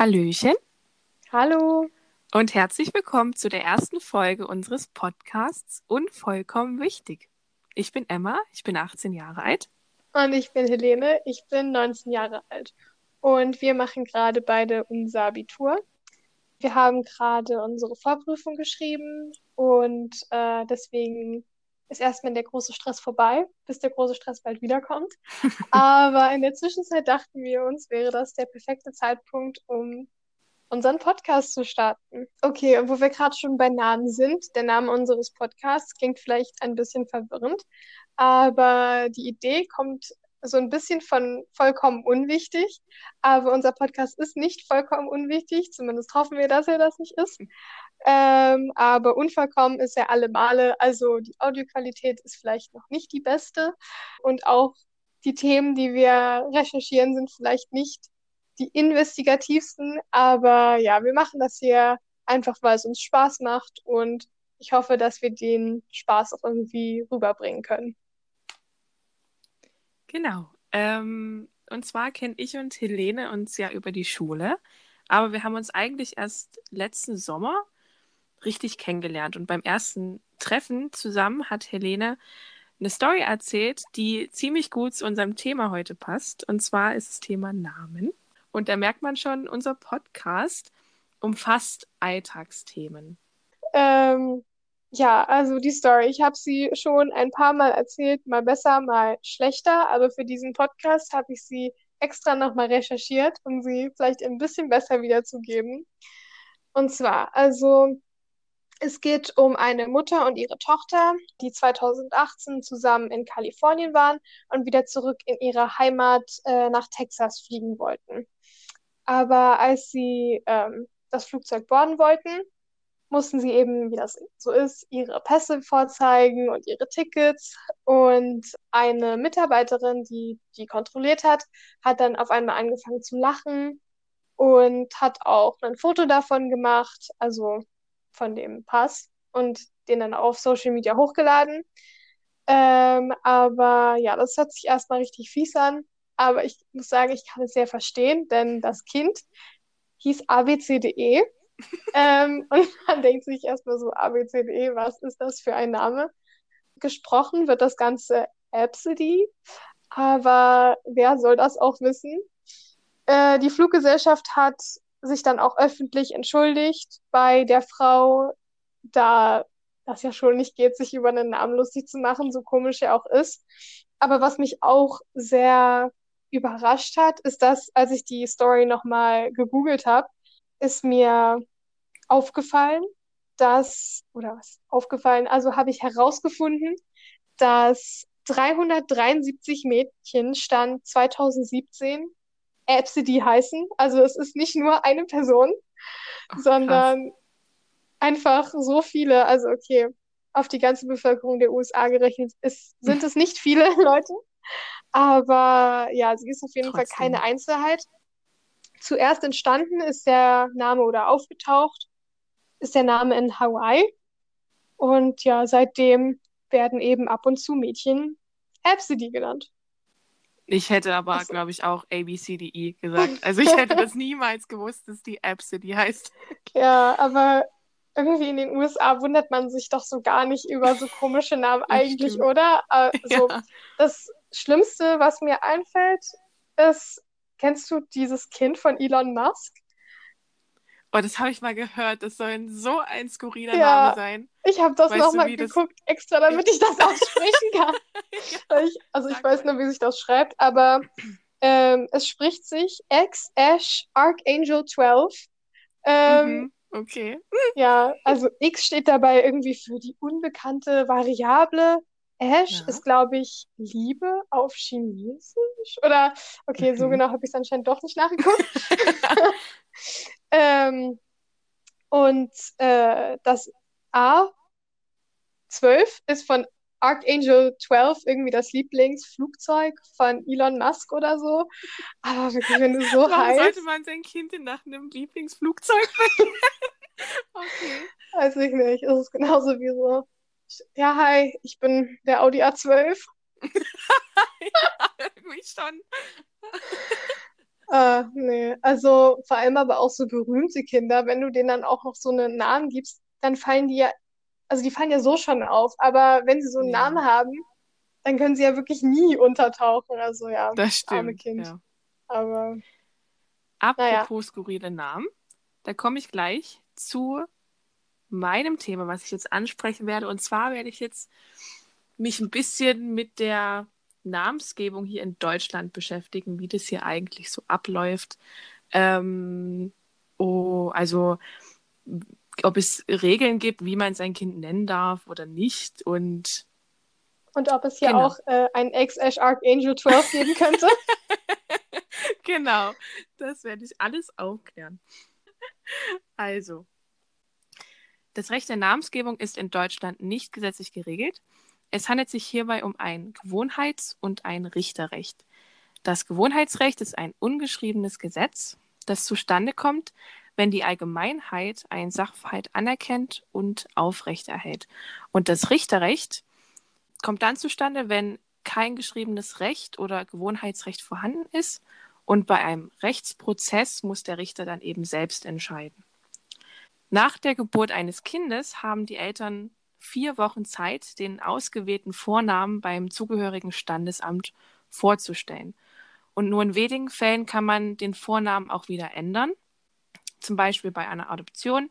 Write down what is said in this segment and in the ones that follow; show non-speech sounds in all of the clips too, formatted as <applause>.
Hallöchen Hallo. und herzlich willkommen zu der ersten Folge unseres Podcasts Unvollkommen wichtig. Ich bin Emma, ich bin 18 Jahre alt. Und ich bin Helene, ich bin 19 Jahre alt. Und wir machen gerade beide unser Abitur. Wir haben gerade unsere Vorprüfung geschrieben und äh, deswegen ist erstmal der große Stress vorbei, bis der große Stress bald wiederkommt. <laughs> Aber in der Zwischenzeit dachten wir uns, wäre das der perfekte Zeitpunkt, um unseren Podcast zu starten. Okay, und wo wir gerade schon bei Namen sind, der Name unseres Podcasts klingt vielleicht ein bisschen verwirrend, aber die Idee kommt so ein bisschen von vollkommen unwichtig. Aber unser Podcast ist nicht vollkommen unwichtig, zumindest hoffen wir, dass er das nicht ist. Ähm, aber unvollkommen ist er alle Male. Also die Audioqualität ist vielleicht noch nicht die beste und auch die Themen, die wir recherchieren, sind vielleicht nicht die investigativsten. Aber ja, wir machen das hier einfach, weil es uns Spaß macht und ich hoffe, dass wir den Spaß auch irgendwie rüberbringen können. Genau. Ähm, und zwar kenne ich und Helene uns ja über die Schule, aber wir haben uns eigentlich erst letzten Sommer richtig kennengelernt. Und beim ersten Treffen zusammen hat Helene eine Story erzählt, die ziemlich gut zu unserem Thema heute passt. Und zwar ist das Thema Namen. Und da merkt man schon, unser Podcast umfasst Alltagsthemen. Ähm, ja, also die Story. Ich habe sie schon ein paar Mal erzählt, mal besser, mal schlechter, aber für diesen Podcast habe ich sie extra nochmal recherchiert, um sie vielleicht ein bisschen besser wiederzugeben. Und zwar, also es geht um eine Mutter und ihre Tochter, die 2018 zusammen in Kalifornien waren und wieder zurück in ihre Heimat äh, nach Texas fliegen wollten. Aber als sie ähm, das Flugzeug boarden wollten, mussten sie eben, wie das so ist, ihre Pässe vorzeigen und ihre Tickets. Und eine Mitarbeiterin, die die kontrolliert hat, hat dann auf einmal angefangen zu lachen und hat auch ein Foto davon gemacht, also von dem Pass und den dann auf Social Media hochgeladen. Ähm, aber ja, das hört sich erstmal richtig fies an. Aber ich muss sagen, ich kann es sehr verstehen, denn das Kind hieß ABCDE <laughs> ähm, und man denkt sich erstmal so, ABCDE, was ist das für ein Name? Gesprochen wird das Ganze Absidy, aber wer soll das auch wissen? Äh, die Fluggesellschaft hat sich dann auch öffentlich entschuldigt bei der Frau, da das ja schon nicht geht, sich über einen Namen lustig zu machen, so komisch er auch ist. Aber was mich auch sehr überrascht hat, ist, dass, als ich die Story nochmal gegoogelt habe, ist mir aufgefallen, dass, oder was aufgefallen, also habe ich herausgefunden, dass 373 Mädchen stand 2017 Absidy heißen. Also es ist nicht nur eine Person, Ach, sondern einfach so viele. Also okay, auf die ganze Bevölkerung der USA gerechnet ist, sind es nicht viele <laughs> Leute. Aber ja, sie ist auf jeden Trotzdem. Fall keine Einzelheit. Zuerst entstanden ist der Name oder aufgetaucht ist der Name in Hawaii. Und ja, seitdem werden eben ab und zu Mädchen Absidy genannt. Ich hätte aber, also, glaube ich, auch ABCDE gesagt. <laughs> Also ich hätte das niemals gewusst, dass die Absidy heißt. Ja, aber irgendwie in den USA wundert man sich doch so gar nicht über so komische Namen <laughs> eigentlich, stimmt. oder? Also <laughs> ja. das Schlimmste, was mir einfällt, ist, kennst du dieses Kind von Elon Musk? Oh, das habe ich mal gehört. Das soll so ein skurriler ja, Name sein. Ich habe das nochmal geguckt, das... extra, damit ich das <laughs> aussprechen kann. ja, ich, also ich weiß nur, wie sich das schreibt, aber ähm, es spricht sich X Ash Archangel 12. Ähm, mhm, okay. Ja, also X steht dabei irgendwie für die unbekannte Variable. Ash ja. ist, glaube ich, Liebe auf Chinesisch. Oder, okay, so mhm. genau habe ich es anscheinend doch nicht nachgeguckt. <laughs> <laughs> Ähm, und äh, das A12 ist von Archangel 12 irgendwie das Lieblingsflugzeug von Elon Musk oder so. Aber wirklich, wenn du so Warum heißt. sollte man sein Kind nach einem Lieblingsflugzeug benennen? <laughs> okay. Weiß ich nicht. Es ist genauso wie so. Ja, hi, ich bin der Audi A12. <laughs> ja, irgendwie schon. <laughs> Äh, nee, also vor allem aber auch so berühmte Kinder, wenn du denen dann auch noch so einen Namen gibst, dann fallen die ja, also die fallen ja so schon auf, aber wenn sie so einen Ja, Namen haben, dann können sie ja wirklich nie untertauchen. Also ja, das arme stimmt. Kind. Ja. Aber Apropos skurrile Namen, da komme ich gleich zu meinem Thema, was ich jetzt ansprechen werde. Und zwar werde ich jetzt mich ein bisschen mit der Namensgebung hier in Deutschland beschäftigen, wie das hier eigentlich so abläuft. Ähm, oh, also ob es Regeln gibt, wie man sein Kind nennen darf oder nicht. Und und ob es hier genau, auch äh, ein X-Ash Archangel 12 <laughs> geben könnte. genau, das werde ich alles aufklären. Also, das Recht der Namensgebung ist in Deutschland nicht gesetzlich geregelt. Es handelt sich hierbei um ein Gewohnheits- und ein Richterrecht. Das Gewohnheitsrecht ist ein ungeschriebenes Gesetz, das zustande kommt, wenn die Allgemeinheit einen Sachverhalt anerkennt und aufrechterhält. Und das Richterrecht kommt dann zustande, wenn kein geschriebenes Recht oder Gewohnheitsrecht vorhanden ist. Und bei einem Rechtsprozess muss der Richter dann eben selbst entscheiden. Nach der Geburt eines Kindes haben die Eltern vier Wochen Zeit, den ausgewählten Vornamen beim zugehörigen Standesamt vorzustellen. Und nur in wenigen Fällen kann man den Vornamen auch wieder ändern, zum Beispiel bei einer Adoption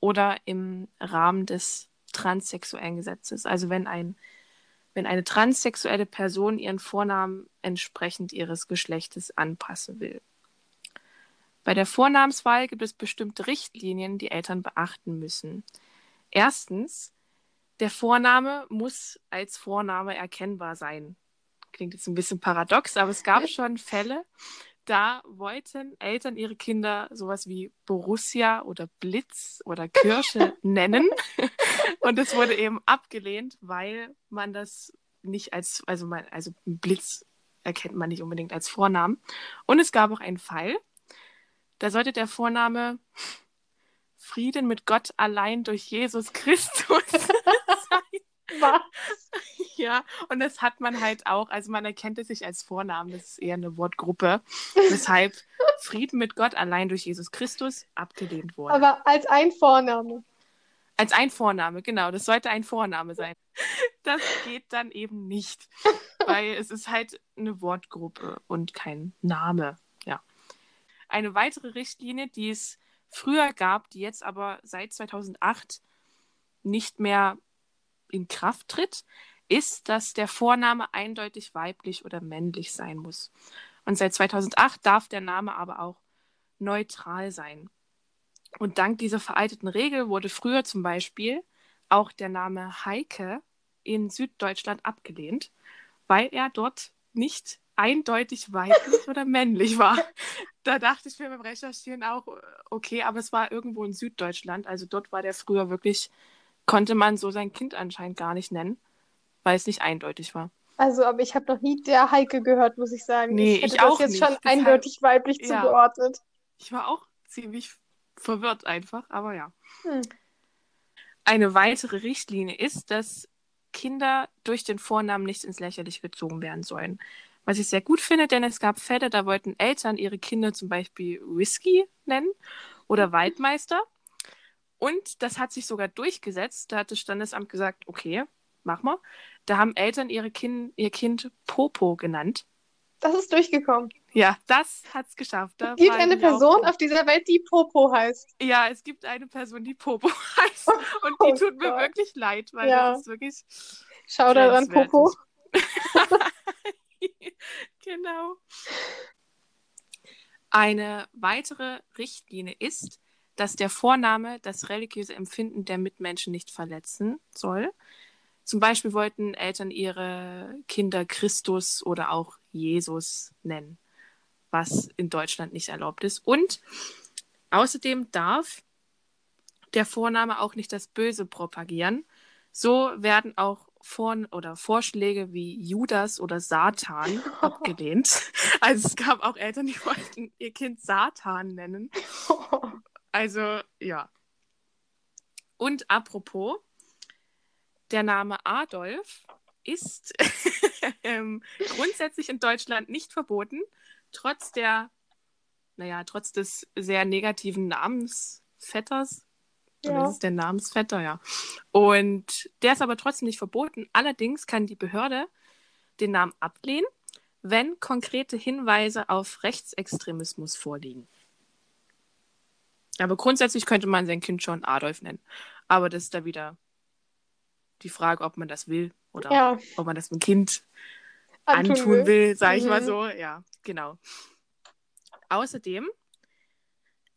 oder im Rahmen des transsexuellen Gesetzes. Also wenn ein wenn eine transsexuelle Person ihren Vornamen entsprechend ihres Geschlechtes anpassen will. Bei der Vornamenswahl gibt es bestimmte Richtlinien, die Eltern beachten müssen. Erstens, der Vorname muss als Vorname erkennbar sein. Klingt jetzt ein bisschen paradox, aber es gab schon Fälle, da wollten Eltern ihre Kinder sowas wie Borussia oder Blitz oder Kirsche <laughs> nennen. Und es wurde eben abgelehnt, weil man das nicht als, also man, also Blitz erkennt man nicht unbedingt als Vornamen. Und es gab auch einen Fall, da sollte der Vorname Frieden mit Gott allein durch Jesus <laughs> Christus. Was? Ja, und das hat man halt auch, also man erkennt es sich als Vornamen, das ist eher eine Wortgruppe, weshalb Frieden mit Gott allein durch Jesus Christus abgelehnt wurde. Aber als ein Vorname. Als ein Vorname, genau, das sollte ein Vorname sein. Das geht dann eben nicht, weil es ist halt eine Wortgruppe und kein Name, ja. Eine weitere Richtlinie, die es früher gab, die jetzt aber seit 2008 nicht mehr in Kraft tritt, ist, dass der Vorname eindeutig weiblich oder männlich sein muss. Und seit 2008 darf der Name aber auch neutral sein. Und dank dieser veralteten Regel wurde früher zum Beispiel auch der Name Heike in Süddeutschland abgelehnt, weil er dort nicht eindeutig weiblich oder männlich war. <laughs> Da dachte ich mir beim Recherchieren auch, okay, aber es war irgendwo in Süddeutschland. Also dort war der früher wirklich, konnte man so sein Kind anscheinend gar nicht nennen, weil es nicht eindeutig war. Also, aber ich habe noch nie der Heike gehört, muss ich sagen. Nee, ich hätte ich das auch jetzt nicht. schon Deshalb, eindeutig weiblich ja, zugeordnet. ich war auch ziemlich verwirrt einfach, aber ja. Hm. Eine weitere Richtlinie ist, dass Kinder durch den Vornamen nicht ins Lächerliche gezogen werden sollen. Was ich sehr gut finde, denn es gab Fälle, da wollten Eltern ihre Kinder zum Beispiel Whisky nennen oder Waldmeister. Und das hat sich sogar durchgesetzt. Da hat das Standesamt gesagt, okay, mach mal. Da haben Eltern ihre kind, ihr Kind Popo genannt. Das ist durchgekommen. Ja, das hat's geschafft. Da Es gibt eine Person auf dieser Welt, die Popo heißt. Ja, es gibt eine Person, die Popo <laughs> heißt. Und die Oh tut mir Gott. wirklich leid, weil Ja. das ist wirklich Schau da dran, grenzwertig. Popo. <laughs> <laughs> genau. Eine weitere Richtlinie ist, dass der Vorname das religiöse Empfinden der Mitmenschen nicht verletzen soll. Zum Beispiel wollten Eltern ihre Kinder Christus oder auch Jesus nennen, was in Deutschland nicht erlaubt ist. Und außerdem darf der Vorname auch nicht das Böse propagieren. So werden auch Vor oder Vorschläge wie Judas oder Satan <laughs> abgelehnt. Also es gab auch Eltern, die <laughs> wollten ihr Kind Satan nennen. Also ja. Und apropos, der Name Adolf ist <laughs> ähm, grundsätzlich in Deutschland nicht verboten, trotz der naja, trotz des sehr negativen Namensvetters, Ja. oder ist der Namensvetter, ja. Und der ist aber trotzdem nicht verboten. Allerdings kann die Behörde den Namen ablehnen, wenn konkrete Hinweise auf Rechtsextremismus vorliegen. Aber grundsätzlich könnte man sein Kind schon Adolf nennen. Aber das ist da wieder die Frage, ob man das will oder Ja, ob man das dem Kind antun antun will. will, sage ich mal Mhm. so. Ja, genau. Außerdem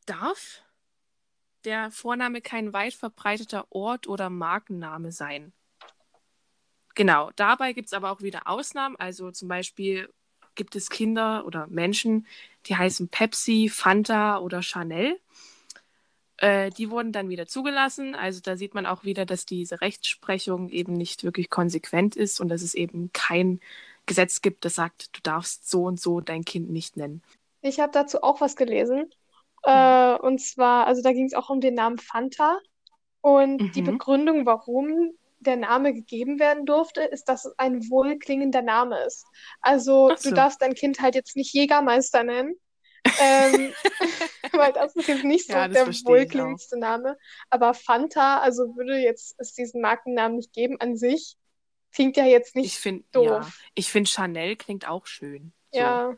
darf der Vorname kein weit verbreiteter Ort oder Markenname sein. Genau, dabei gibt es aber auch wieder Ausnahmen. Also zum Beispiel gibt es Kinder oder Menschen, die heißen Pepsi, Fanta oder Chanel. Äh, die wurden dann wieder zugelassen. Also da sieht man auch wieder, dass diese Rechtsprechung eben nicht wirklich konsequent ist und dass es eben kein Gesetz gibt, das sagt, du darfst so und so dein Kind nicht nennen. Ich habe dazu auch was gelesen. Äh, und zwar, also da ging es auch um den Namen Fanta. Und die Mhm. Begründung, warum der Name gegeben werden durfte, ist, dass es ein wohlklingender Name ist. Also Ach du so. darfst dein Kind halt jetzt nicht Jägermeister nennen. ähm, <laughs> weil das ist jetzt nicht so Ja, der ich wohlklingendste Name. Aber Fanta, also würde jetzt es diesen Markennamen nicht geben an sich, klingt ja jetzt Ich nicht finde, doof. ja, ich finde Chanel klingt auch schön. So. Ja,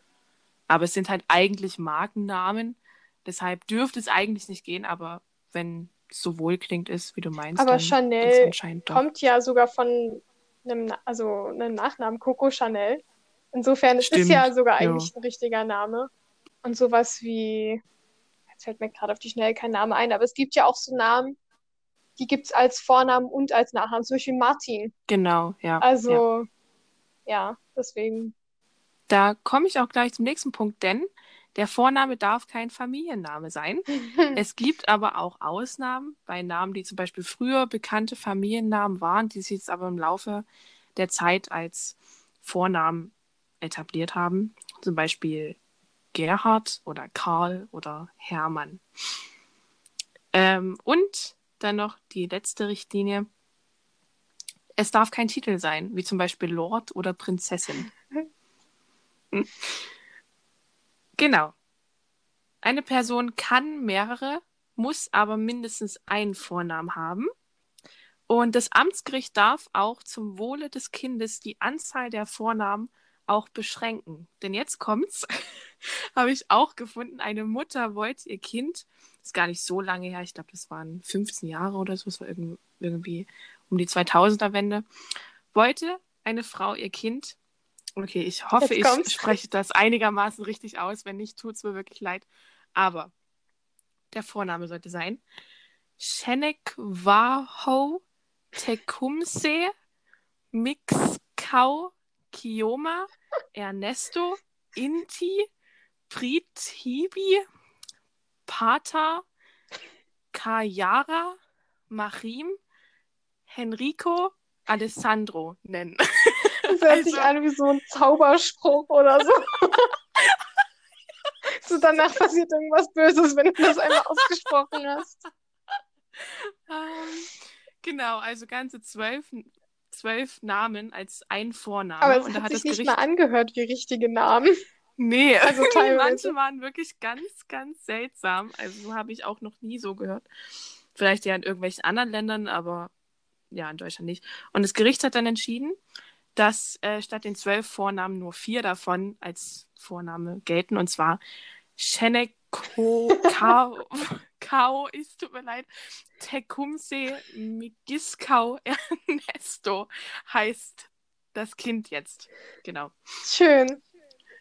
Aber es sind halt eigentlich Markennamen. Deshalb dürfte es eigentlich nicht gehen, aber wenn es so wohlklingt ist, wie du meinst, aber es Chanel kommt ja sogar von einem, also einem Nachnamen Coco Chanel. Insofern es ist Stimmt, ja sogar ja. eigentlich ein richtiger Name. Und sowas wie, jetzt fällt mir gerade auf die Schnelle kein Name ein, aber es gibt ja auch so Namen, die gibt es als Vornamen und als Nachnamen, zum Beispiel Martin. Genau, ja. ja. Also, ja, deswegen. Da komme ich auch gleich zum nächsten Punkt, denn der Vorname darf kein Familienname sein. <laughs> Es gibt aber auch Ausnahmen bei Namen, die zum Beispiel früher bekannte Familiennamen waren, die sich jetzt aber im Laufe der Zeit als Vornamen etabliert haben. Zum Beispiel Gerhard oder Karl oder Hermann. Ähm, und dann noch die letzte Richtlinie. Es darf kein Titel sein, wie zum Beispiel Lord oder Prinzessin. <laughs> Genau. Eine Person kann mehrere, muss aber mindestens einen Vornamen haben. Und das Amtsgericht darf auch zum Wohle des Kindes die Anzahl der Vornamen auch beschränken. Denn jetzt kommt's, <laughs> habe ich auch gefunden, eine Mutter wollte ihr Kind, ist gar nicht so lange her, ich glaube, das waren 15 Jahre oder so, es war irgend- irgendwie um die 2000er-Wende, wollte eine Frau ihr Kind, okay, ich hoffe, ich spreche das einigermaßen richtig aus, wenn nicht, tut's mir wirklich leid, aber der Vorname sollte sein Shenek Waho Tecumseh Mixkau Kioma Ernesto Inti Pritibi Pata Kayara Marim Henrico Alessandro nennen. <laughs> Das hört sich Also- an wie so ein Zauberspruch oder so. <laughs> So danach passiert irgendwas Böses, wenn du das einmal ausgesprochen hast. Ähm, genau, also ganze zwölf, zwölf Namen als ein Vorname. Aber es Und da hat hat sich nicht Gericht mal angehört wie richtige Namen. Nee, <laughs> Also <laughs> teilweise. manche waren wirklich ganz, ganz seltsam. Also so habe ich auch noch nie so gehört. Vielleicht ja in irgendwelchen anderen Ländern, aber ja, in Deutschland nicht. Und das Gericht hat dann entschieden, dass äh, statt den zwölf Vornamen nur vier davon als Vorname gelten. Und zwar Sheneko Kao, <laughs> Kao, es tut mir leid, Tecumseh Migiskau Ernesto heißt das Kind jetzt. Genau. Schön.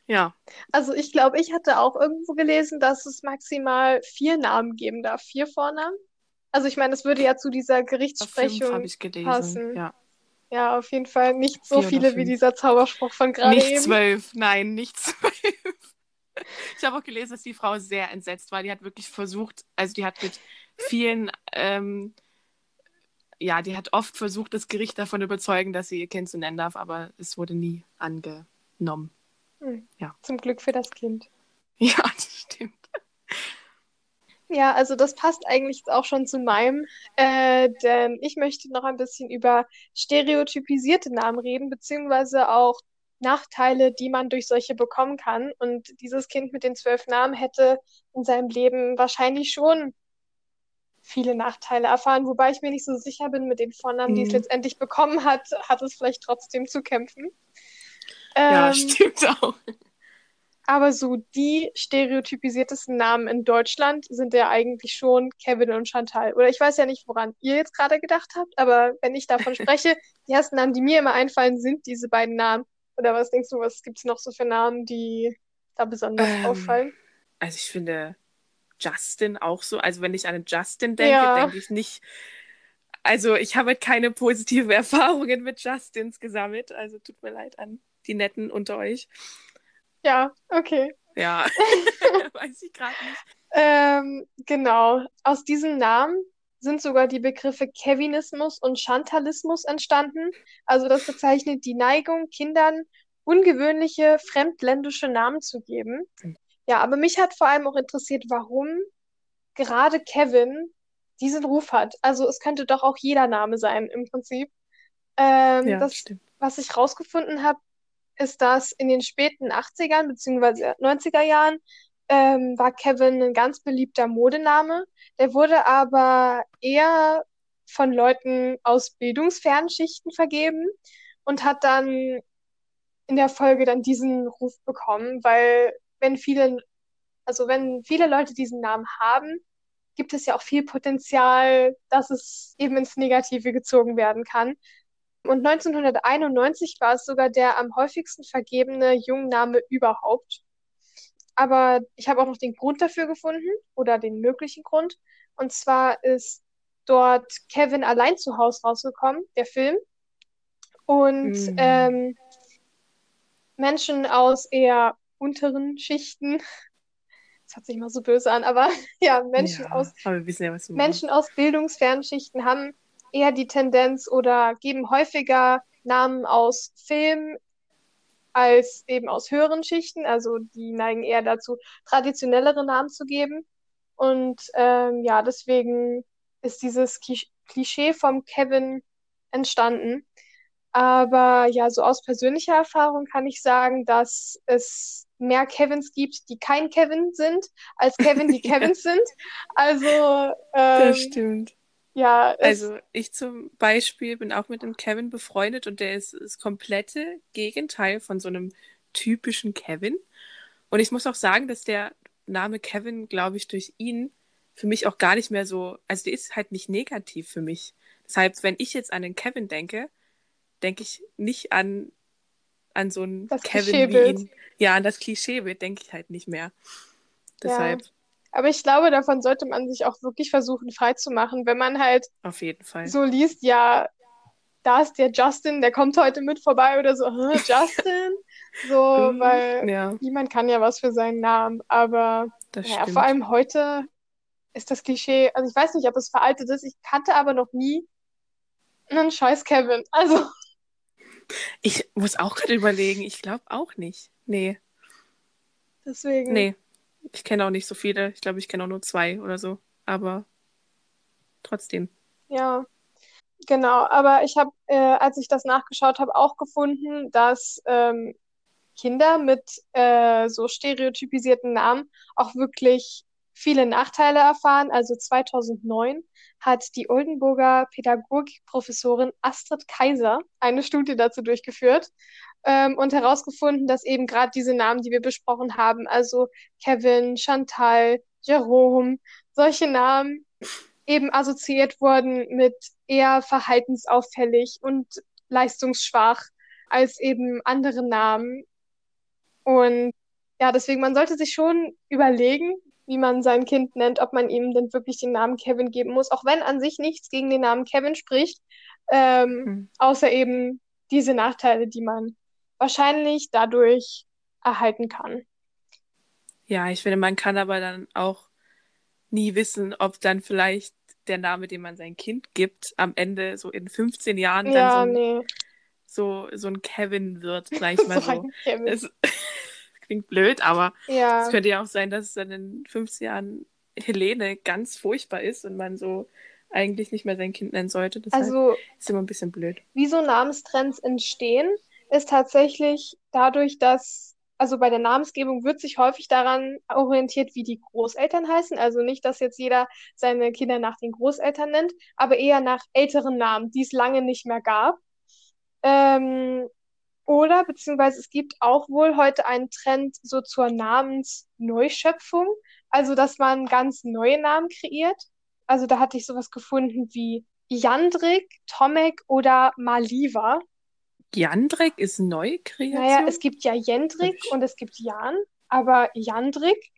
Ja. Also ich glaube, ich hatte auch irgendwo gelesen, dass es maximal vier Namen geben darf. Vier Vornamen. Also ich meine, das würde ja zu dieser Fünf Gerichtsprechung habe ich gelesen. passen. Ja. Ja, auf jeden Fall nicht so viele wie dieser Zauberspruch von gerade Nicht eben. zwölf, nein, nicht <laughs> zwölf. Ich habe auch gelesen, dass die Frau sehr entsetzt war. Die hat wirklich versucht, also die hat mit vielen, ähm, ja, die hat oft versucht, das Gericht davon überzeugen, dass sie ihr Kind so nennen darf, aber es wurde nie angenommen. Hm. Ja. Zum Glück für das Kind. Ja, <laughs> das stimmt. Ja, also das passt eigentlich auch schon zu meinem, äh, denn ich möchte noch ein bisschen über stereotypisierte Namen reden, beziehungsweise auch Nachteile, die man durch solche bekommen kann. Und dieses Kind mit den zwölf Namen hätte in seinem Leben wahrscheinlich schon viele Nachteile erfahren, wobei ich mir nicht so sicher bin mit den Vornamen, die es Mhm. letztendlich bekommen hat, hat es vielleicht trotzdem zu kämpfen. Ja, Ähm, stimmt auch. Aber so die stereotypisiertesten Namen in Deutschland sind ja eigentlich schon Kevin und Chantal. Oder ich weiß ja nicht, woran ihr jetzt gerade gedacht habt, aber wenn ich davon spreche, <laughs> die ersten Namen, die mir immer einfallen, sind diese beiden Namen. Oder was denkst du, was gibt es noch so für Namen, die da besonders Ähm, auffallen? Also ich finde Justin auch so. Also wenn ich an einen Justin denke, Ja. denke ich nicht. Also ich habe keine positiven <laughs> Erfahrungen mit Justins gesammelt. Also tut mir leid an die Netten unter euch. Ja, okay. Ja, <laughs> <laughs> weiß ich gerade nicht. Ähm, genau. Aus diesen Namen sind sogar die Begriffe Kevinismus und Chantalismus entstanden. Also das bezeichnet die Neigung, Kindern ungewöhnliche fremdländische Namen zu geben. Ja, aber mich hat vor allem auch interessiert, warum gerade Kevin diesen Ruf hat. Also es könnte doch auch jeder Name sein im Prinzip. Ähm, Ja, das, stimmt. was ich rausgefunden habe, ist, dass in den späten 80ern bzw. 90er Jahren ähm, war Kevin ein ganz beliebter Modename. Der wurde aber eher von Leuten aus bildungsfernen Schichten vergeben und hat dann in der Folge dann diesen Ruf bekommen, weil wenn viele, also wenn viele Leute diesen Namen haben, gibt es ja auch viel Potenzial, dass es eben ins Negative gezogen werden kann. Und 1991 war es sogar der am häufigsten vergebene Jungname überhaupt. Aber ich habe auch noch den Grund dafür gefunden oder den möglichen Grund. Und zwar ist dort Kevin allein zu Hause rausgekommen, der Film. Und Mm. ähm, Menschen aus eher unteren Schichten, <laughs> das hört sich mal so böse an, aber <laughs> ja, Menschen ja, aus aber ja. Menschen aus bildungsfernen Schichten haben eher die Tendenz oder geben häufiger Namen aus Film als eben aus höheren Schichten. Also die neigen eher dazu, traditionellere Namen zu geben. Und ähm, ja, deswegen ist dieses Klischee vom Kevin entstanden. Aber ja, so aus persönlicher Erfahrung kann ich sagen, dass es mehr Kevins gibt, die kein Kevin sind, als Kevin, die Ja. <laughs> Kevins sind. Also Das ähm, stimmt. Ja, Also ich zum Beispiel bin auch mit dem Kevin befreundet und der ist das komplette Gegenteil von so einem typischen Kevin. Und ich muss auch sagen, dass der Name Kevin, glaube ich, durch ihn für mich auch gar nicht mehr so, also der ist halt nicht negativ für mich. Deshalb, wenn ich jetzt an den Kevin denke, denke ich nicht an, an so einen Das Kevin wie ihn. Ja, an das Klischeebild denke ich halt nicht mehr. Ja. Aber ich glaube, davon sollte man sich auch wirklich versuchen, frei zu machen, wenn man halt auf jeden Fall. so liest, ja, da ist der Justin, der kommt heute mit vorbei oder so, "Hä, <laughs> Justin? So, Mhm, weil ja, niemand kann ja was für seinen Namen, aber das naja, vor allem heute ist das Klischee, also ich weiß nicht, ob es veraltet ist, ich kannte aber noch nie einen scheiß Kevin. Also, Ich muss auch gerade überlegen, ich glaube auch nicht. Nee, deswegen. nee. Ich kenne auch nicht so viele. Ich glaube, ich kenne auch nur zwei oder so. Aber trotzdem. Ja, genau. Aber ich habe, äh, als ich das nachgeschaut habe, auch gefunden, dass ähm, Kinder mit äh, so stereotypisierten Namen auch wirklich viele Nachteile erfahren. Also 2009 hat die Oldenburger Pädagogikprofessorin Astrid Kaiser eine Studie dazu durchgeführt ähm, und herausgefunden, dass eben gerade diese Namen, die wir besprochen haben, also Kevin, Chantal, Jerome, solche Namen eben assoziiert wurden mit eher verhaltensauffällig und leistungsschwach als eben andere Namen. Und ja, deswegen, man sollte sich schon überlegen, wie man sein Kind nennt, ob man ihm denn wirklich den Namen Kevin geben muss, auch wenn an sich nichts gegen den Namen Kevin spricht, ähm, Hm. außer eben diese Nachteile, die man wahrscheinlich dadurch erhalten kann. Ja, ich finde, man kann aber dann auch nie wissen, ob dann vielleicht der Name, den man sein Kind gibt, am Ende so in 15 Jahren dann so ein, nee, so, so ein Kevin wird, gleich <laughs> so mal so. Kevin. Es <laughs> klingt blöd, aber es Ja, könnte ja auch sein, dass es dann in 15 Jahren Helene ganz furchtbar ist und man so eigentlich nicht mehr sein Kind nennen sollte. Deshalb also ist immer ein bisschen blöd. wie so Namenstrends entstehen, ist tatsächlich dadurch, dass, also bei der Namensgebung wird sich häufig daran orientiert, wie die Großeltern heißen. Also nicht, dass jetzt jeder seine Kinder nach den Großeltern nennt, aber eher nach älteren Namen, die es lange nicht mehr gab. Ähm, oder beziehungsweise es gibt auch wohl heute einen Trend so zur Namensneuschöpfung, also dass man ganz neue Namen kreiert. Also da hatte ich sowas gefunden wie Jandrik, Tomek oder Maliva. Jandrik ist neu Kreation? Naja, es gibt ja Jendrik und es gibt Jan, aber Jandrik.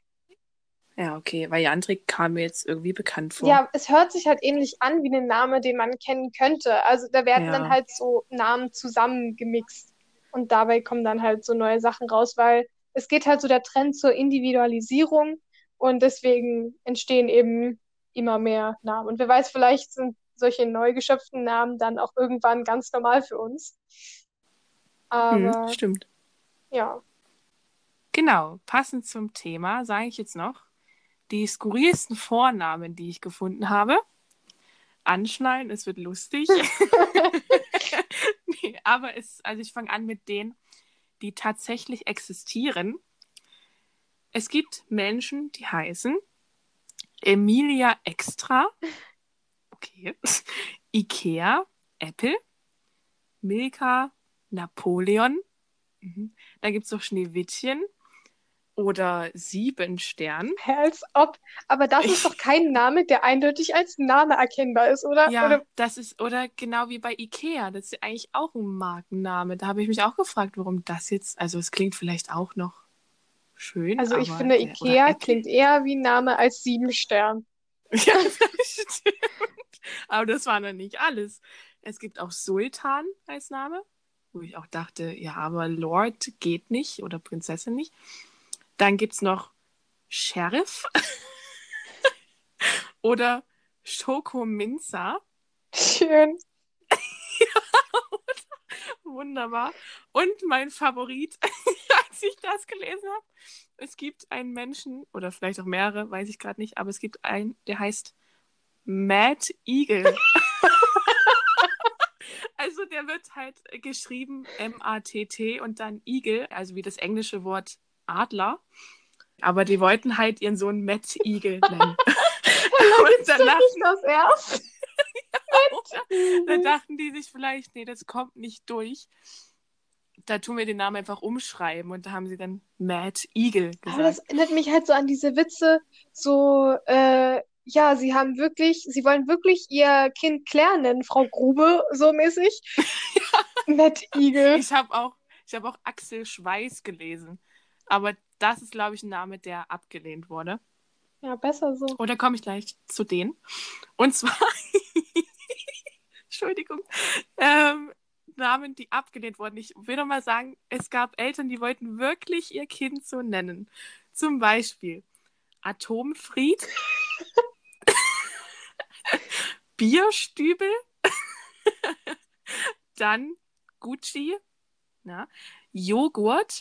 Ja, okay, weil Jandrik kam mir jetzt irgendwie bekannt vor. Ja, es hört sich halt ähnlich an wie ein Name, den man kennen könnte. Also da werden Ja. dann halt so Namen zusammengemixt und dabei kommen dann halt so neue Sachen raus, weil es geht halt so der Trend zur Individualisierung und deswegen entstehen eben immer mehr Namen. Und wer weiß, vielleicht sind solche neu geschöpften Namen dann auch irgendwann ganz normal für uns. Hm, Aber stimmt. ja. Genau, passend zum Thema sage ich jetzt noch die skurrilsten Vornamen, die ich gefunden habe. Anschneiden, es wird lustig. <laughs> <laughs> nee, aber es, also ich fange an mit denen, die tatsächlich existieren. Es gibt Menschen, die heißen Emilia Extra, okay, <laughs> Ikea, Apple, Milka, Napoleon, mhm. dann gibt es noch Schneewittchen oder Siebenstern. Hä, Als ob. Aber das ist <laughs> doch kein Name, der eindeutig als Name erkennbar ist, oder? Ja, Oder das ist, oder genau wie bei Ikea, das ist ja eigentlich auch ein Markenname. Da habe ich mich auch gefragt, warum das jetzt, also es klingt vielleicht auch noch schön. also ich finde, der- oder Ikea klingt eher wie ein Name als Siebenstern. <laughs> Ja, das stimmt. Aber das war noch nicht alles. Es gibt auch Sultan als Name, wo ich auch dachte, ja, aber Lord geht nicht oder Prinzessin nicht. Dann gibt es noch Sheriff <laughs> oder Schokominza. Schön. <laughs> Wunderbar. Und mein Favorit, <laughs> als ich das gelesen habe, es gibt einen Menschen, oder vielleicht auch mehrere, weiß ich gerade nicht, aber es gibt einen, der heißt Mad Eagle. Also der wird halt geschrieben M-A-T-T und dann Eagle, also wie das englische Wort Adler. Aber die wollten halt ihren Sohn Matt Eagle nennen. <laughs> <laughs> und dann dachten, das erst. <laughs> dann dachten die sich vielleicht, nee, das kommt nicht durch. Da tun wir den Namen einfach umschreiben und da haben sie dann Mad Eagle Aber das gesagt. erinnert mich halt so an diese Witze, so, äh, ja, sie haben wirklich, sie wollen wirklich ihr Kind Claire nennen, Frau Grube, so mäßig. <laughs> Matt Eagle. Ich habe auch, ich habe auch Axel Schweiß gelesen. Aber das ist, glaube ich, ein Name, der abgelehnt wurde. Ja, besser so. Oder komme ich gleich zu denen? Und zwar, <laughs> Entschuldigung, ähm, Namen, die abgelehnt wurden. Ich will noch mal sagen, es gab Eltern, die wollten wirklich ihr Kind so nennen. Zum Beispiel Atomfried, Bierstübel, <laughs> dann Gucci, na, Joghurt,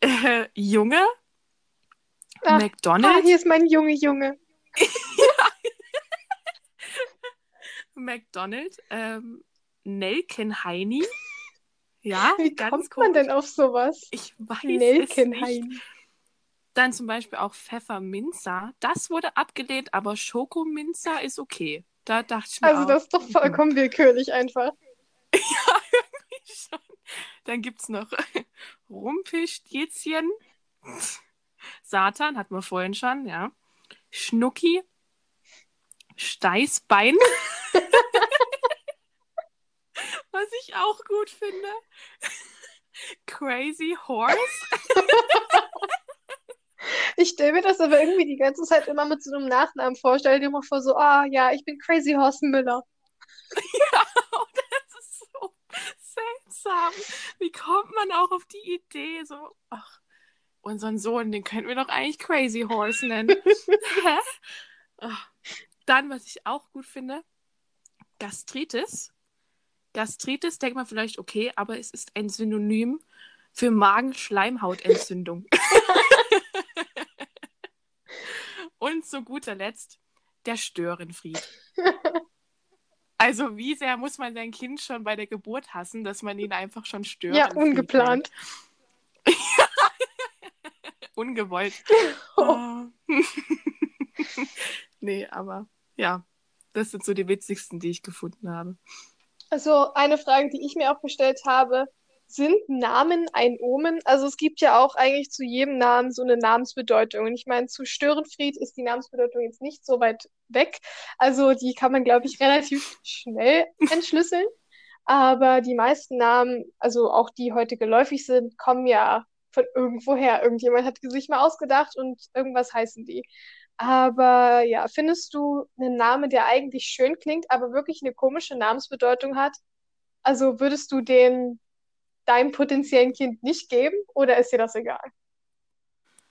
äh, Junge, Ach, Ah, McDonald's. hier ist mein Junge, Junge. <laughs> McDonald, ähm, Nelken Heini. Ja, Wie ganz kommt man denn auf sowas? Ich weiß es Nelkenhain. nicht. Dann zum Beispiel auch Pfefferminzer. Das wurde abgelehnt, aber Schokominzer ist okay. Da dachte ich mir Also auch, das ist doch mhm. vollkommen willkürlich einfach. <laughs> Ja, irgendwie schon. Dann gibt es noch <laughs> Rumpelstilzchen. Satan, hatten wir vorhin schon, ja. Schnucki. Steißbein. <laughs> Was ich auch gut finde. Crazy Horse. Ich stelle mir das aber irgendwie die ganze Zeit immer mit so einem Nachnamen vor. Stell dir mal vor, so, ah ja, ich bin Crazy Horse Müller. <laughs> Oh, das ist so seltsam. Wie kommt man auch auf die Idee? So, ach, unseren Sohn, den könnten wir doch eigentlich Crazy Horse nennen. <laughs> Hä? Ach. Dann, was ich auch gut finde, Gastritis. Gastritis denkt man vielleicht, okay, aber es ist ein Synonym für Magenschleimhautentzündung. <laughs> Und zu guter Letzt der Störenfried. <laughs> Also wie sehr muss man sein Kind schon bei der Geburt hassen, dass man ihn einfach schon stört? Ja, ungeplant. <laughs> Ungewollt. <laughs> Oh. nee, aber ja, das sind so die witzigsten, die ich gefunden habe. Also eine Frage, die ich mir auch gestellt habe, sind Namen ein Omen? Also es gibt ja auch eigentlich zu jedem Namen so eine Namensbedeutung. Und ich meine, zu Störenfried ist die Namensbedeutung jetzt nicht so weit weg. Also die kann man, glaube ich, <laughs> relativ schnell entschlüsseln. Aber die meisten Namen, also auch die heute geläufig sind, kommen ja von irgendwoher. Irgendjemand hat sich mal ausgedacht und irgendwas heißen die. Aber ja, findest du einen Namen, der eigentlich schön klingt, aber wirklich eine komische Namensbedeutung hat? Also würdest du den deinem potenziellen Kind nicht geben oder ist dir das egal?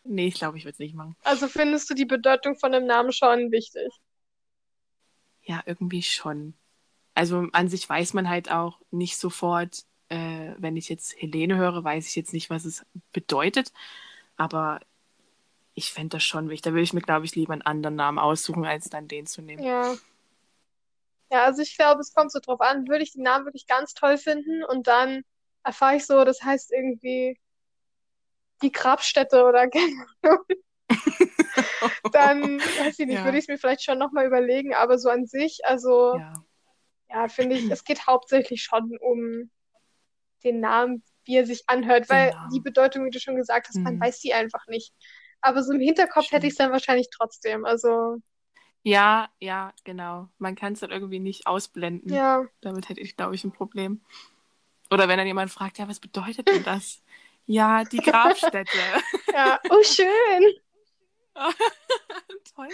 Nee, ich glaube, ich würde es nicht machen. Also findest du die Bedeutung von einem Namen schon wichtig? Ja, irgendwie schon. Also an sich weiß man halt auch nicht sofort, äh, wenn ich jetzt Helene höre, weiß ich jetzt nicht, was es bedeutet. Aber ich fände das schon wichtig. Da würde ich mir, glaube ich, lieber einen anderen Namen aussuchen, als dann den zu nehmen. Ja. Ja, also ich glaube, es kommt so drauf an, würde ich den Namen wirklich ganz toll finden und dann erfahre ich so, das heißt irgendwie die Grabstätte oder <laughs> <laughs> dann, weiß ich nicht, ja. würde ich es mir vielleicht schon nochmal überlegen, aber so an sich, also ja, ja finde ich, es geht hauptsächlich schon um den Namen, wie er sich anhört, weil genau. die Bedeutung, wie du schon gesagt hast, mhm. man weiß sie einfach nicht. Aber so im Hinterkopf Stimmt. hätte ich es dann wahrscheinlich trotzdem. Also. Ja, ja, genau. Man kann es dann irgendwie nicht ausblenden. Ja. Damit hätte ich, glaube ich, ein Problem. Oder wenn dann jemand fragt, ja, was bedeutet denn das? ja, die Grabstätte. <laughs> ja, oh, schön. <laughs> Toll.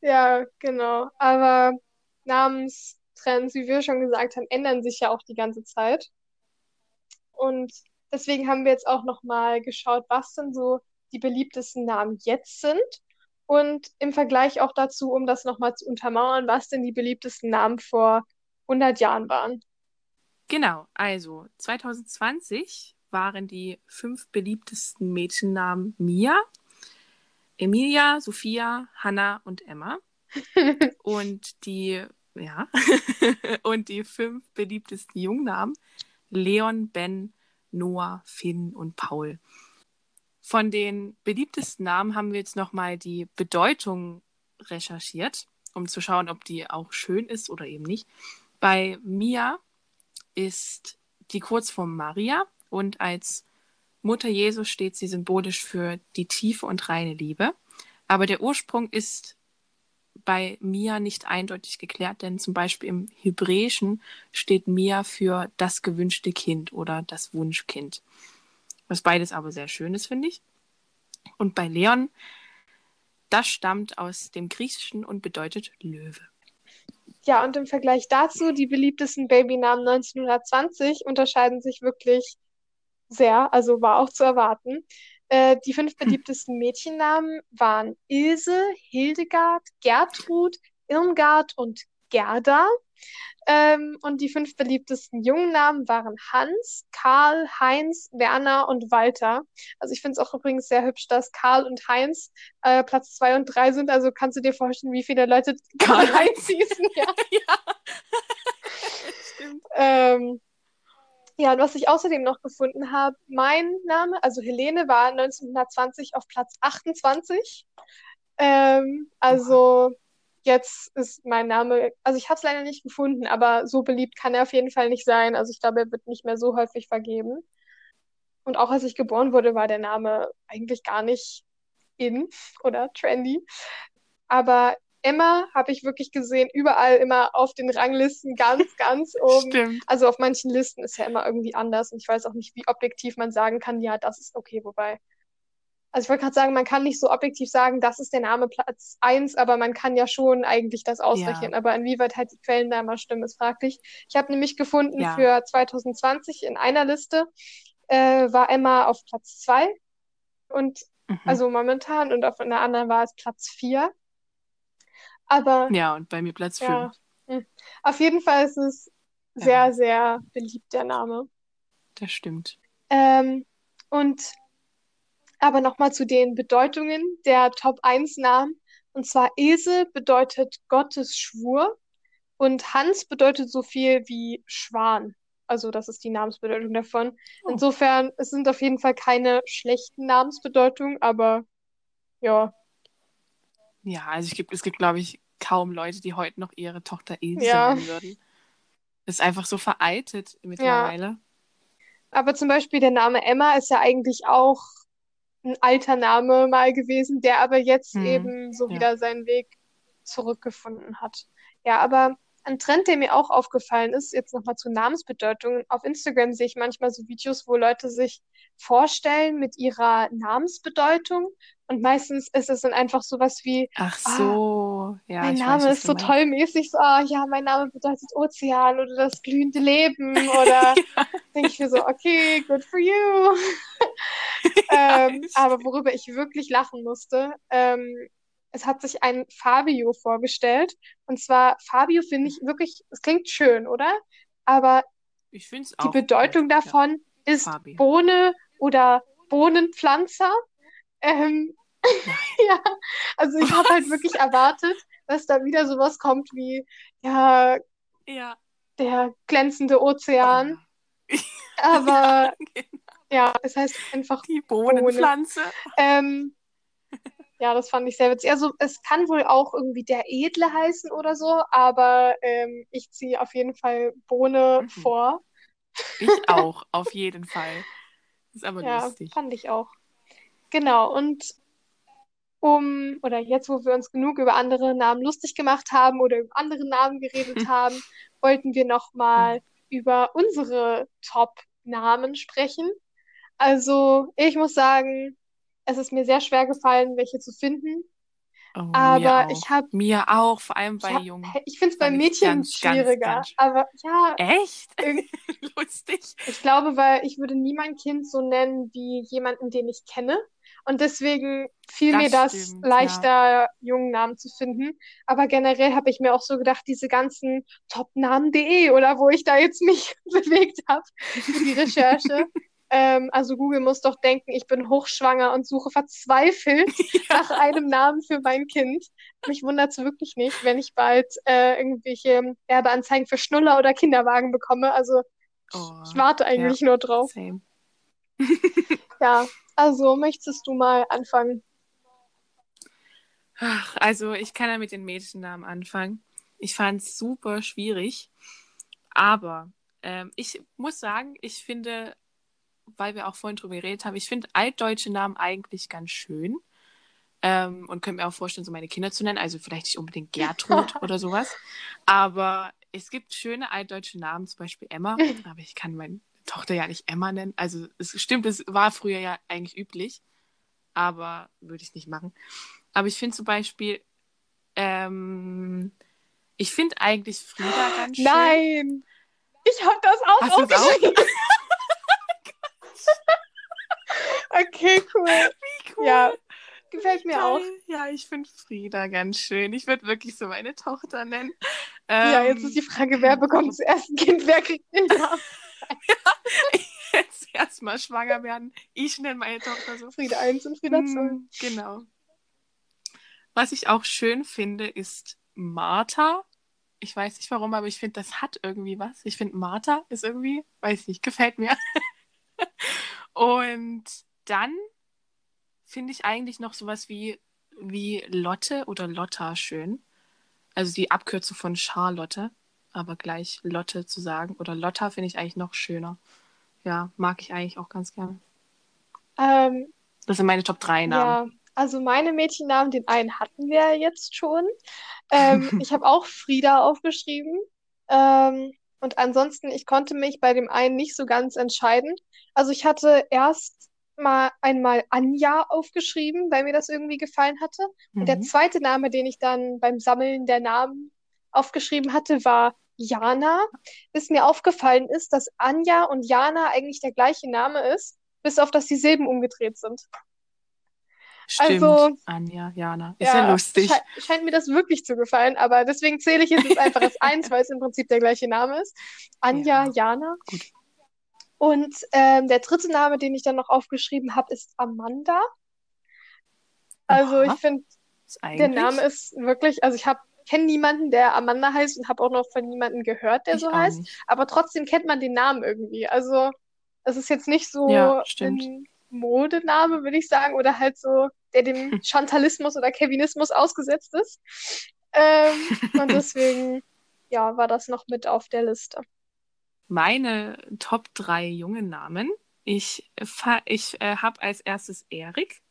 Ja, genau. Aber Namenstrends, wie wir schon gesagt haben, ändern sich ja auch die ganze Zeit. Und deswegen haben wir jetzt auch nochmal geschaut, was denn so die beliebtesten Namen jetzt sind. Und im Vergleich auch dazu, um das nochmal zu untermauern, was denn die beliebtesten Namen vor 100 Jahren waren. Genau, also 2020 waren die fünf beliebtesten Mädchennamen Mia, Emilia, Sophia, Hannah und Emma. <laughs> und die, ja, <laughs> und die fünf beliebtesten Jungnamen Leon, Ben, Noah, Finn und Paul. Von den beliebtesten Namen haben wir jetzt nochmal die Bedeutung recherchiert, um zu schauen, ob die auch schön ist oder eben nicht. Bei Mia ist die Kurzform Maria und als Mutter Jesu steht sie symbolisch für die tiefe und reine Liebe. Aber der Ursprung ist bei Mia nicht eindeutig geklärt, denn zum Beispiel im Hebräischen steht Mia für das gewünschte Kind oder das Wunschkind was beides aber sehr schön ist, finde ich. Und bei Leon, das stammt aus dem Griechischen und bedeutet Löwe. Ja, und im Vergleich dazu, die beliebtesten Babynamen 1920 unterscheiden sich wirklich sehr, also war auch zu erwarten. Äh, die fünf hm. beliebtesten Mädchennamen waren Ilse, Hildegard, Gertrud, Irmgard und Gerda. Ähm, und die fünf beliebtesten Jungnamen waren Hans, Karl, Heinz, Werner und Walter. Also ich finde es auch übrigens sehr hübsch, dass Karl und Heinz äh, Platz zwei und drei sind. Also kannst du dir vorstellen, wie viele Leute <laughs> Karl Heinz hießen? <laughs> Ja. ja. Stimmt. <laughs> Ähm, ja, und was ich außerdem noch gefunden habe, mein Name, also Helene, war 1920 auf Platz 28. Ähm, also jetzt ist mein Name, also ich habe es leider nicht gefunden, aber so beliebt kann er auf jeden Fall nicht sein. Also ich glaube, er wird nicht mehr so häufig vergeben. Und auch als ich geboren wurde, war der Name eigentlich gar nicht in oder trendy. Aber Emma habe ich wirklich gesehen, überall immer auf den Ranglisten ganz, ganz <laughs> oben. Stimmt. Also auf manchen Listen ist ja immer irgendwie anders und ich weiß auch nicht, wie objektiv man sagen kann, ja, das ist okay, wobei also ich wollte gerade sagen, man kann nicht so objektiv sagen, das ist der Name Platz 1, aber man kann ja schon eigentlich das ausrechnen. Ja. Aber inwieweit halt die Quellen da mal stimmen, ist fraglich. Ich habe nämlich gefunden, ja. für 2020 in einer Liste äh, war Emma auf Platz 2 und mhm. also momentan und auf einer anderen war es Platz 4. Aber. Ja, und bei mir Platz 5. Ja, hm. auf jeden Fall ist es sehr, sehr beliebt, der Name. Das stimmt. Ähm, und aber nochmal zu den Bedeutungen der Top 1 Namen. Und zwar Esel bedeutet Gottes Schwur. Und Hans bedeutet so viel wie Schwan. Also das ist die Namensbedeutung davon. Oh. Insofern, es sind auf jeden Fall keine schlechten Namensbedeutungen, aber ja, Ja, also ich gibt, es gibt, glaube ich, kaum Leute, die heute noch ihre Tochter Ilse Ja. nennen würden. Ist einfach so veraltet mittlerweile. Aber zum Beispiel der Name Emma ist ja eigentlich auch ein alter Name mal gewesen, der aber jetzt Hm, eben so ja. wieder seinen Weg zurückgefunden hat. Ja, aber ein Trend, der mir auch aufgefallen ist, jetzt nochmal zu Namensbedeutungen. Auf Instagram sehe ich manchmal so Videos, wo Leute sich vorstellen mit ihrer Namensbedeutung und meistens ist es dann einfach sowas wie, Ach Ah, so, ja, mein weiß, Name was ist so meinst. tollmäßig, so, ah, ja, mein Name bedeutet Ozean oder das glühende Leben <laughs> oder denke ich mir so, okay, good for you. <laughs> Ähm, aber worüber ich wirklich lachen musste, ähm, es hat sich ein Fabio vorgestellt. Und zwar, Fabio finde ich wirklich, es klingt schön, oder? Aber die Bedeutung gut. Ja, davon ist Fabio. Bohne oder Bohnenpflanzer. Ähm, <laughs> ja, also ich habe halt wirklich erwartet, dass da wieder sowas kommt wie, ja, Ja. der glänzende Ozean. <laughs> Ja. Aber genau. Ja, es heißt einfach Die Bohnenpflanze. Ähm, ja, das fand ich sehr witzig. Also es kann wohl auch irgendwie der Edle heißen oder so, aber ähm, ich ziehe auf jeden Fall Bohne Mhm. vor. Ich auch, auf jeden Fall. Ist aber Ja, lustig. fand ich auch. Genau, und um, oder jetzt, wo wir uns genug über andere Namen lustig gemacht haben oder über andere Namen geredet <laughs> haben, wollten wir nochmal über unsere Top-Namen sprechen. Also, ich muss sagen, es ist mir sehr schwer gefallen, welche zu finden. Oh, Aber ich habe, Mir auch, vor allem ich, bei hab, Jungen. ich finde es bei Mädchen ganz, ganz, schwieriger. ganz schwer. Aber ja, Echt? <laughs> Lustig. ich glaube, weil ich würde nie mein Kind so nennen wie jemanden, den ich kenne. Und deswegen fiel Das mir das stimmt, leichter, jungen Namen zu finden. Aber generell habe ich mir auch so gedacht, diese ganzen topnamen.de oder wo ich da jetzt mich <laughs> bewegt habe für die Recherche. <laughs> Ähm, also Google muss doch denken, ich bin hochschwanger und suche verzweifelt <laughs> nach einem Namen für mein Kind. Mich wundert es wirklich nicht, wenn ich bald äh, irgendwelche Werbeanzeigen für Schnuller oder Kinderwagen bekomme. Also Oh, ich warte eigentlich nur drauf. same. <laughs> Ja, also möchtest du mal anfangen? Ach, also ich kann ja mit den Mädchennamen anfangen. Ich fand es super schwierig. Aber ähm, ich muss sagen, ich finde, weil wir auch vorhin drüber geredet haben, ich finde altdeutsche Namen eigentlich ganz schön. Ähm, und könnte mir auch vorstellen, so meine Kinder zu nennen. Also vielleicht nicht unbedingt Gertrud <laughs> oder sowas. Aber es gibt schöne altdeutsche Namen, zum Beispiel Emma. <laughs> Aber ich kann meine Tochter ja nicht Emma nennen. Also es stimmt, es war früher ja eigentlich üblich. Aber würde ich nicht machen. Aber ich finde zum Beispiel, ähm, ich finde eigentlich Frieda ganz schön. Nein! Ich habe das auch Hast es auch? <laughs> <laughs> Okay, cool. Wie cool. Ja, gefällt mir auch. Ja, ich finde Frieda ganz schön. Ich würde wirklich so meine Tochter nennen. Ja, Ähm, jetzt ist die Frage, wer bekommt zuerst ein Kind, wer kriegt den <laughs> Namen? jetzt erstmal schwanger werden. Ich nenne meine Tochter so. Frieda 1 und Frieda 2. Mm, Genau. Was ich auch schön finde, ist Martha. Ich weiß nicht warum, aber ich finde, das hat irgendwie was. Ich finde, Martha ist irgendwie, weiß nicht, gefällt mir. Und dann finde ich eigentlich noch sowas wie, wie Lotte oder Lotta schön. Also die Abkürzung von Charlotte, aber gleich Lotte zu sagen. Oder Lotta finde ich eigentlich noch schöner. Ja, mag ich eigentlich auch ganz gerne. Ähm, Das sind meine Top 3 Namen. ja, also meine Mädchennamen, den einen hatten wir jetzt schon. Ähm, <laughs> ich habe auch Frieda aufgeschrieben. Ähm, und ansonsten, ich konnte mich bei dem einen nicht so ganz entscheiden. Also ich hatte erst mal einmal Anja aufgeschrieben, weil mir das irgendwie gefallen hatte. Und der Mhm. zweite Name, den ich dann beim Sammeln der Namen aufgeschrieben hatte, war Jana. Bis mir aufgefallen ist, dass Anja und Jana eigentlich der gleiche Name ist, bis auf dass die Silben umgedreht sind. Stimmt, Also- Anja, Jana. Ist ja, Ja, lustig. schei- scheint mir das wirklich zu gefallen, aber deswegen zähle ich es jetzt einfach als eins, <laughs> weil es im Prinzip der gleiche Name ist. Anja, Ja, Jana. gut. Und ähm, der dritte Name, den ich dann noch aufgeschrieben habe, ist Amanda. Also Aha. ich finde, der Name ist wirklich, also ich habe kenne niemanden, der Amanda heißt und habe auch noch von niemandem gehört, der Ich so heißt. nicht. Aber trotzdem kennt man den Namen irgendwie. Also es ist jetzt nicht so Ja, ein Modename, würde ich sagen, oder halt so, der dem <laughs> Chantalismus oder Kevinismus ausgesetzt ist. Ähm, und <laughs> deswegen, ja, war das noch mit auf der Liste. Meine Top 3 jungen Namen. Ich, ich äh, habe als erstes Erik,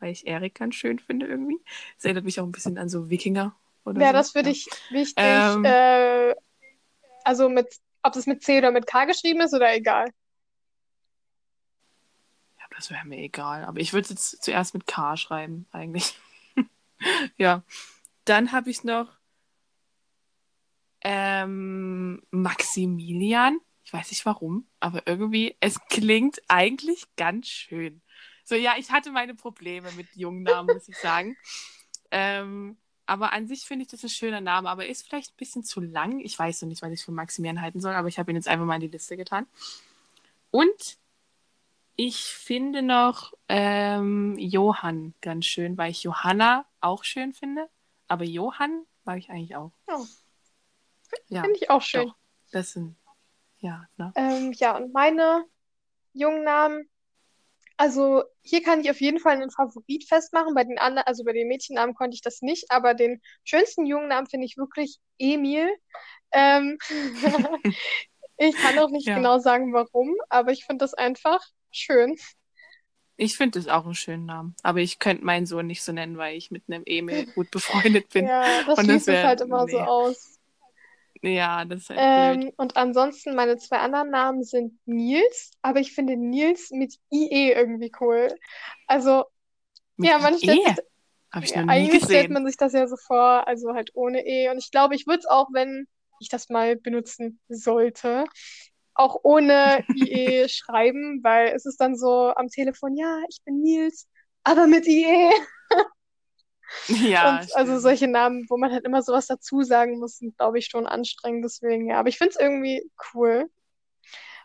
weil ich Erik ganz schön finde irgendwie. Das erinnert mich auch ein bisschen an so Wikinger oder Wäre so. das für Ja. dich wichtig, Ähm. äh, also mit, ob das mit C oder mit K geschrieben ist oder egal? Das wäre mir egal. Aber ich würde jetzt zuerst mit K schreiben, eigentlich. <laughs> ja. Dann habe ich noch ähm, Maximilian. Ich weiß nicht warum, aber irgendwie, es klingt eigentlich ganz schön. So, ja, ich hatte meine Probleme mit jungen Namen, muss ich sagen. <laughs> Ähm, aber an sich finde ich das ein schöner Name, aber er ist vielleicht ein bisschen zu lang. Ich weiß noch nicht, was ich für Maximilian halten soll, aber ich habe ihn jetzt einfach mal in die Liste getan. Und ich finde noch ähm, Johann ganz schön, weil ich Johanna auch schön finde. Aber Johann mag ich eigentlich auch. Ja. Ja, Finde ich auch schön. doch. Das sind, ja, ne? Ähm, ja, und meine jungen Namen, also hier kann ich auf jeden Fall einen Favorit festmachen. Bei den anderen, also bei den Mädchennamen konnte ich das nicht, aber den schönsten jungen Namen finde ich wirklich Emil. Ähm, <laughs> ich kann auch nicht Ja. genau sagen, warum, aber ich finde das einfach schön. Ich finde das auch einen schönen Namen. Aber ich könnte meinen Sohn nicht so nennen, weil ich mit einem Emil gut befreundet bin. Ja, das Und das schließt es wär- halt immer so nee. aus. Ja, das ist halt blöd. Ähm, und ansonsten, meine zwei anderen Namen sind Nils, aber ich finde Nils mit IE irgendwie cool. Also, Mit ja, man stellt E? Habe ich noch nie eigentlich stellt man sich das ja so vor, also halt ohne E. Und ich glaube, ich würde es auch, wenn ich das mal benutzen sollte, auch ohne IE <laughs> schreiben, weil es ist dann so am Telefon, ja, ich bin Nils, aber mit IE. Ja, Und also solche Namen, wo man halt immer sowas dazu sagen muss, sind, glaube ich, schon anstrengend. Deswegen, ja. Aber ich finde es irgendwie cool.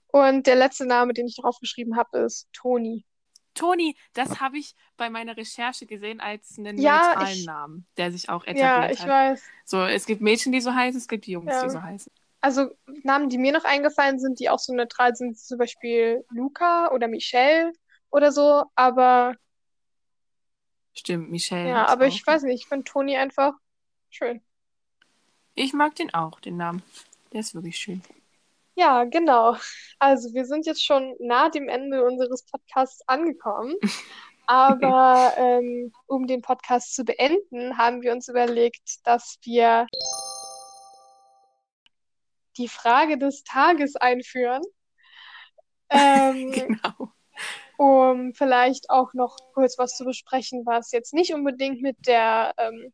Und der letzte Name, den ich draufgeschrieben habe, ist Toni. Toni, das habe ich bei meiner Recherche gesehen als einen Ja, neutralen ich- Namen, der sich auch Ja, etabliert ich hat. weiß. So, es gibt Mädchen, die so heißen, es gibt Jungs, Ja. die so heißen. Also Namen, die mir noch eingefallen sind, die auch so neutral sind, zum Beispiel Luca oder Michelle oder so. Aber Stimmt, Michelle. ja, aber ich weiß nicht, ich finde Toni einfach schön. Ich mag den auch, den Namen. Der ist wirklich schön. Ja, genau. Also wir sind jetzt schon nah dem Ende unseres Podcasts angekommen. <laughs> Aber ähm, um den Podcast zu beenden, haben wir uns überlegt, dass wir die Frage des Tages einführen, <laughs> ähm, Genau. um vielleicht auch noch kurz was zu besprechen, was jetzt nicht unbedingt mit der ähm,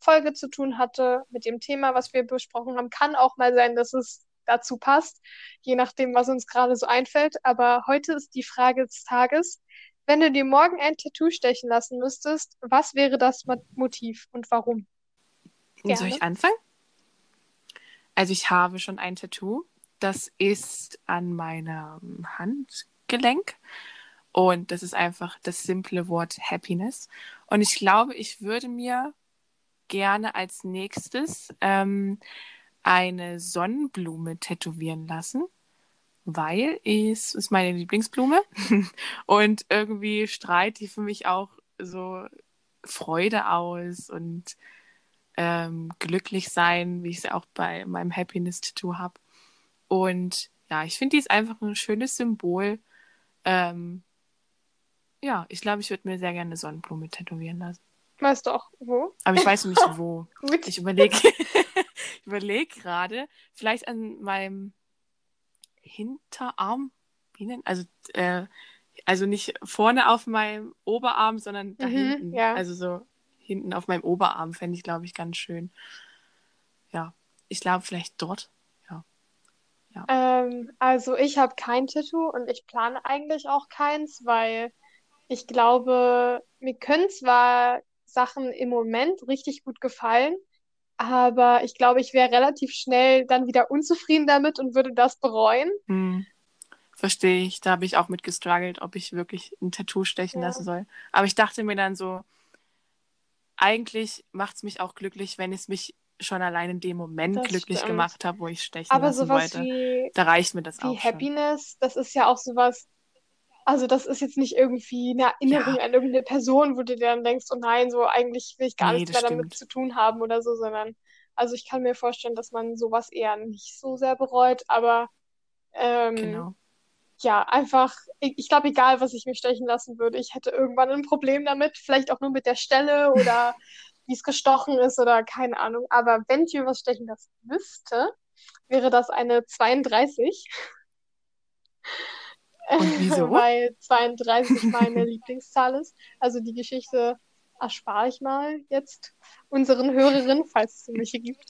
Folge zu tun hatte, mit dem Thema, was wir besprochen haben. Kann auch mal sein, dass es dazu passt, je nachdem, was uns gerade so einfällt. Aber heute ist die Frage des Tages. Wenn du dir morgen ein Tattoo stechen lassen müsstest, was wäre das Mo- Motiv und warum? Soll Gerne. ich anfangen? Also ich habe schon ein Tattoo. Das ist an meinem Handgelenk. Und das ist einfach das simple Wort Happiness. Und ich glaube, ich würde mir gerne als nächstes ähm, eine Sonnenblume tätowieren lassen, weil es ist meine Lieblingsblume. <laughs> und irgendwie strahlt die für mich auch so Freude aus und ähm, glücklich sein, wie ich es auch bei meinem Happiness-Tattoo habe. Und ja, ich finde, die ist einfach ein schönes Symbol. Ähm, ja, ich glaube, ich würde mir sehr gerne eine Sonnenblume tätowieren lassen. Weißt du auch, wo? Aber ich weiß nicht wo. <laughs> Gut. Ich überlege überleg <laughs> gerade, vielleicht an meinem Hinterarm. Also, äh, also nicht vorne auf meinem Oberarm, sondern da Mhm, hinten. ja. Also so hinten auf meinem Oberarm fände ich, glaube ich, ganz schön. Ja, ich glaube vielleicht dort. Ähm, also ich habe kein Tattoo und ich plane eigentlich auch keins, weil ich glaube, mir können zwar Sachen im Moment richtig gut gefallen, aber ich glaube, ich wäre relativ schnell dann wieder unzufrieden damit und würde das bereuen. Hm. Verstehe ich. Da habe ich auch mit gestruggelt, ob ich wirklich ein Tattoo stechen Ja. lassen soll. Aber ich dachte mir dann so, eigentlich macht es mich auch glücklich, wenn es mich schon allein in dem Moment Das glücklich stimmt. gemacht habe, wo ich stechen Aber lassen sowas wollte. wie, Da reicht mir das wie auch schon. Happiness, das ist ja auch sowas, also das ist jetzt nicht irgendwie eine Erinnerung Ja. an irgendeine Person, wo du dir dann denkst, oh nein, so eigentlich will ich gar Nee, nichts mehr damit stimmt. zu tun haben oder so, sondern also ich kann mir vorstellen, dass man sowas eher nicht so sehr bereut, aber ähm, Genau. Ja, einfach, ich, glaube, egal, was ich mir stechen lassen würde, ich hätte irgendwann ein Problem damit, vielleicht auch nur mit der Stelle oder <laughs> wie es gestochen ist oder keine Ahnung. Aber wenn ich mir was stechen lassen müsste, wäre das eine 32. Und wieso? <laughs> Weil 32 meine <laughs> Lieblingszahl ist. Also die Geschichte erspare ich mal jetzt unseren Hörerinnen, falls es welche gibt.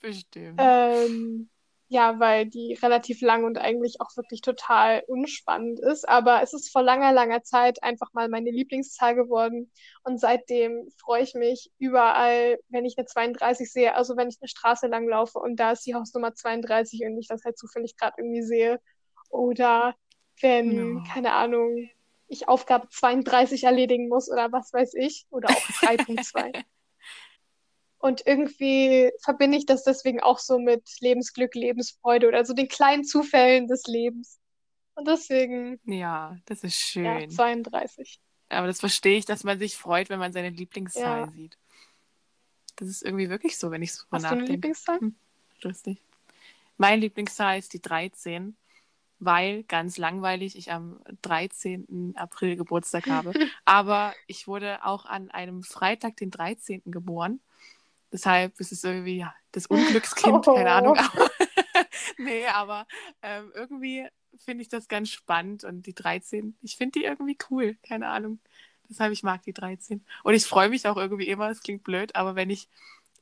Bestimmt. Ähm, ja, weil die relativ lang und eigentlich auch wirklich total unspannend ist. Aber es ist vor langer, langer Zeit einfach mal meine Lieblingszahl geworden. Und seitdem freue ich mich überall, wenn ich eine 32 sehe. Also wenn ich eine Straße lang laufe und da ist die Hausnummer 32 und ich das halt zufällig gerade irgendwie sehe. Oder wenn, No. keine Ahnung, ich Aufgabe 32 erledigen muss oder was weiß ich. Oder auch 3.2. <laughs> Und irgendwie verbinde ich das deswegen auch so mit Lebensglück, Lebensfreude oder so den kleinen Zufällen des Lebens. Und deswegen, Ja, das ist ja, schön. 32. Aber das verstehe ich, dass man sich freut, wenn man seine Lieblingszahl Ja. sieht. Das ist irgendwie wirklich so, wenn ich so drüber Hast du eine nachdenke. Lieblingszahl? Hm, lustig. Meine Lieblingszahl ist die 13, weil ganz langweilig ich am 13. April Geburtstag habe. <laughs> Aber ich wurde auch an einem Freitag, den 13. geboren. Deshalb ist es irgendwie ja, das Unglückskind, keine Ahnung. Oh. Aber <laughs> nee, aber ähm, irgendwie finde ich das ganz spannend und die 13, ich finde die irgendwie cool, keine Ahnung. Deshalb ich mag die 13. Und ich freue mich auch irgendwie immer, es klingt blöd, aber wenn ich,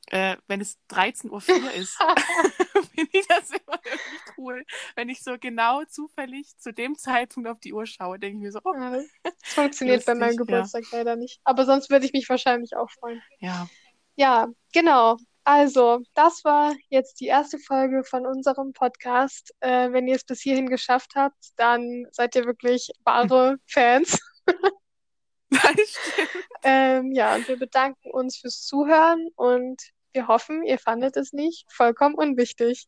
äh, wenn es 13.04 Uhr ist, <laughs> <laughs> finde ich das immer irgendwie cool. Wenn ich so genau zufällig zu dem Zeitpunkt auf die Uhr schaue, denke ich mir so, oh, Ja, Das funktioniert bei Lustig, meinem ja. Geburtstag leider nicht. Aber sonst würde ich mich wahrscheinlich auch freuen. ja, Ja, genau. Also, das war jetzt die erste Folge von unserem Podcast. Äh, wenn ihr es bis hierhin geschafft habt, dann seid ihr wirklich wahre <laughs> Fans. <laughs> Ähm, ja, und wir bedanken uns fürs Zuhören und wir hoffen, ihr fandet es nicht vollkommen unwichtig.